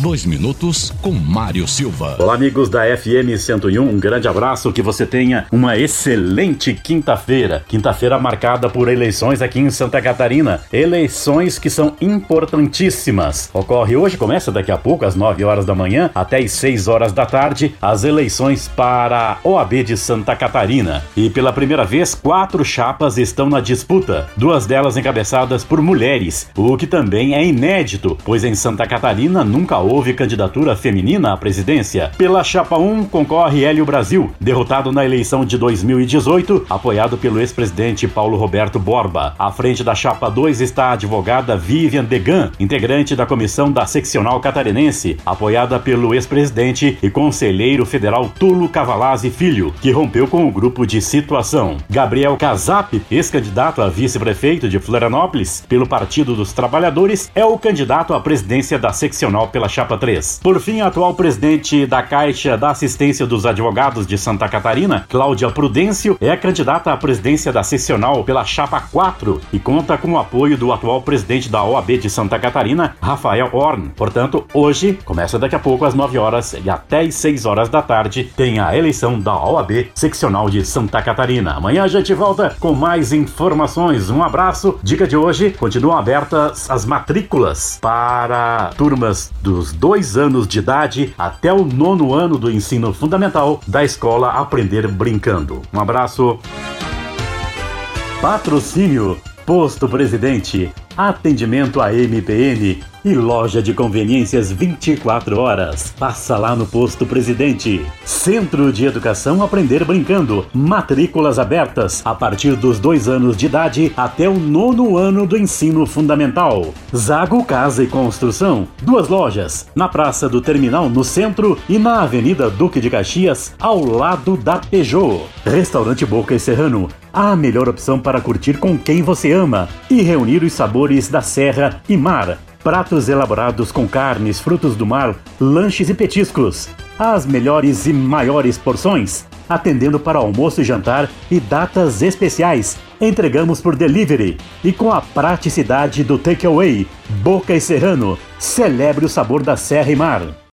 Dois minutos com Mário Silva. Olá, amigos da FM 101. Um grande abraço. Que você tenha uma excelente quinta-feira. Quinta-feira marcada por eleições aqui em Santa Catarina. Eleições que são importantíssimas. Ocorre hoje, começa daqui a pouco, às 9 horas da manhã, até às 6 horas da tarde, as eleições para OAB de Santa Catarina. E pela primeira vez, quatro chapas estão na disputa. Duas delas encabeçadas por mulheres, o que também é inédito, pois em Santa Catarina nunca houve candidatura feminina à presidência. Pela chapa 1 concorre Hélio Brasil, derrotado na eleição de 2018, apoiado pelo ex-presidente Paulo Roberto Borba. À frente da chapa 2 está a advogada Vivian Degan, integrante da comissão da seccional catarinense, apoiada pelo ex-presidente e conselheiro federal Tulo Cavalazzi Filho, que rompeu com o grupo de situação. Gabriel Casap, ex-candidato a vice-prefeito de Florianópolis pelo Partido dos Trabalhadores, é o candidato à presidência da seccional pela chapa 3. Por fim, a atual presidente da Caixa da Assistência dos Advogados de Santa Catarina, Cláudia Prudêncio, é candidata à presidência da seccional pela chapa 4 e conta com o apoio do atual presidente da OAB de Santa Catarina, Rafael Horn. Portanto, hoje, começa daqui a pouco às 9 horas e até às 6 horas da tarde, tem a eleição da OAB seccional de Santa Catarina. Amanhã a gente volta com mais informações. Um abraço. Dica de hoje: continuam abertas as matrículas para turmas dos dois anos de idade até o nono ano do ensino fundamental da escola Aprender Brincando. Um abraço. Patrocínio Posto Presidente. Atendimento a MPN e loja de conveniências 24 horas. Passa lá no posto Presidente. Centro de Educação Aprender Brincando. Matrículas abertas a partir dos dois anos de idade até o nono ano do ensino fundamental. Zago Casa e Construção. Duas lojas. Na Praça do Terminal, no centro, e na Avenida Duque de Caxias, ao lado da Peugeot. Restaurante Boca e Serrano. A melhor opção para curtir com quem você ama e reunir os sabores da serra e mar pratos elaborados com carnes, frutos do mar, lanches e petiscos. As melhores e maiores porções, atendendo para almoço e jantar e datas especiais. Entregamos por delivery e com a praticidade do takeaway. Boca e Serrano, celebre o sabor da Serra e Mar.